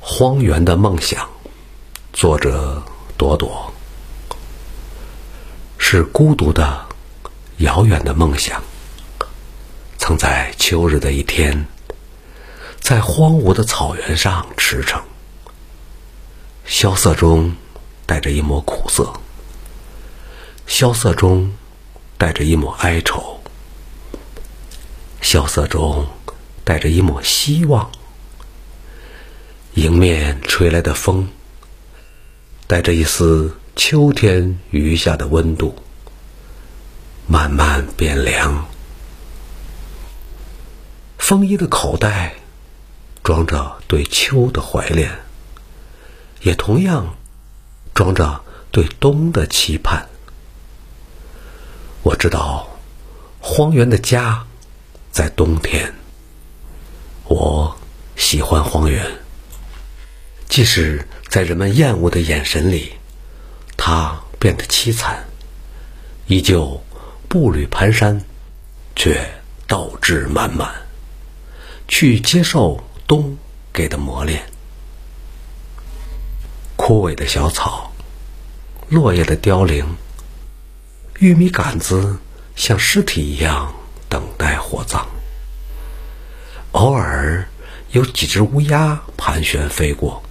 荒原的梦想，作者朵朵。是孤独的、遥远的梦想，曾在秋日的一天，在荒芜的草原上驰骋。萧瑟中带着一抹苦涩，萧瑟中带着一抹哀愁，萧瑟中带着一抹希望。迎面吹来的风，带着一丝秋天余下的温度，慢慢变凉。风衣的口袋装着对秋的怀恋，也同样装着对冬的期盼。我知道，荒原的家在冬天。我喜欢荒原。即使在人们厌恶的眼神里，他变得凄惨，依旧步履蹒跚，却斗志满满，去接受冬给的磨练。枯萎的小草，落叶的凋零，玉米杆子像尸体一样等待火葬。偶尔有几只乌鸦盘旋飞过。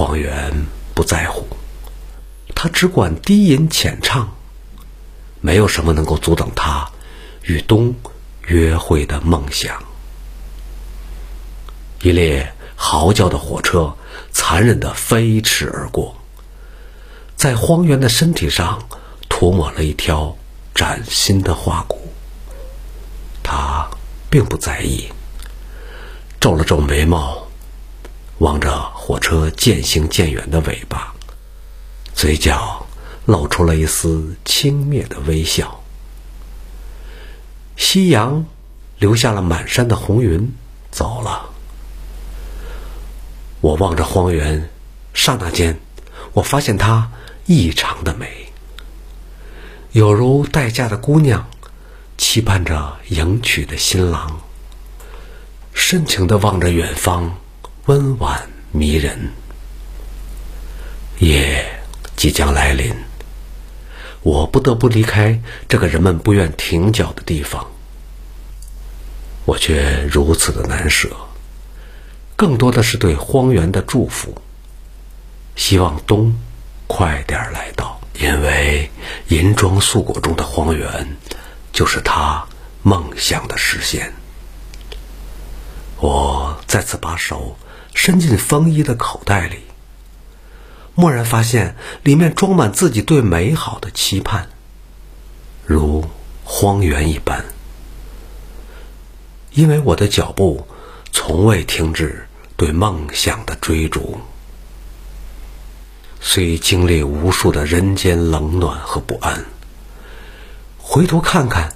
荒原不在乎，他只管低吟浅唱，没有什么能够阻挡他与冬约会的梦想。一列嚎叫的火车残忍的飞驰而过，在荒原的身体上涂抹了一条崭新的花骨。他并不在意，皱了皱眉毛。望着火车渐行渐远的尾巴，嘴角露出了一丝轻蔑的微笑。夕阳留下了满山的红云，走了。我望着荒原，刹那间，我发现它异常的美，有如待嫁的姑娘，期盼着迎娶的新郎，深情的望着远方。温婉迷人，夜即将来临，我不得不离开这个人们不愿停脚的地方，我却如此的难舍，更多的是对荒原的祝福，希望冬快点来到，因为银装素裹中的荒原，就是他梦想的实现。我再次把手。伸进风衣的口袋里，蓦然发现里面装满自己对美好的期盼，如荒原一般。因为我的脚步从未停止对梦想的追逐，虽经历无数的人间冷暖和不安，回头看看，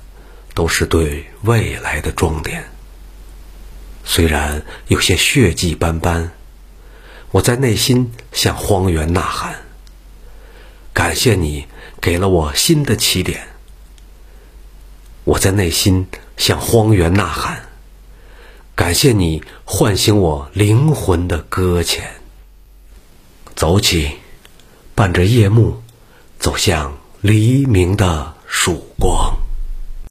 都是对未来的装点。虽然有些血迹斑斑，我在内心向荒原呐喊：“感谢你给了我新的起点。”我在内心向荒原呐喊：“感谢你唤醒我灵魂的搁浅。”走起，伴着夜幕，走向黎明的曙光。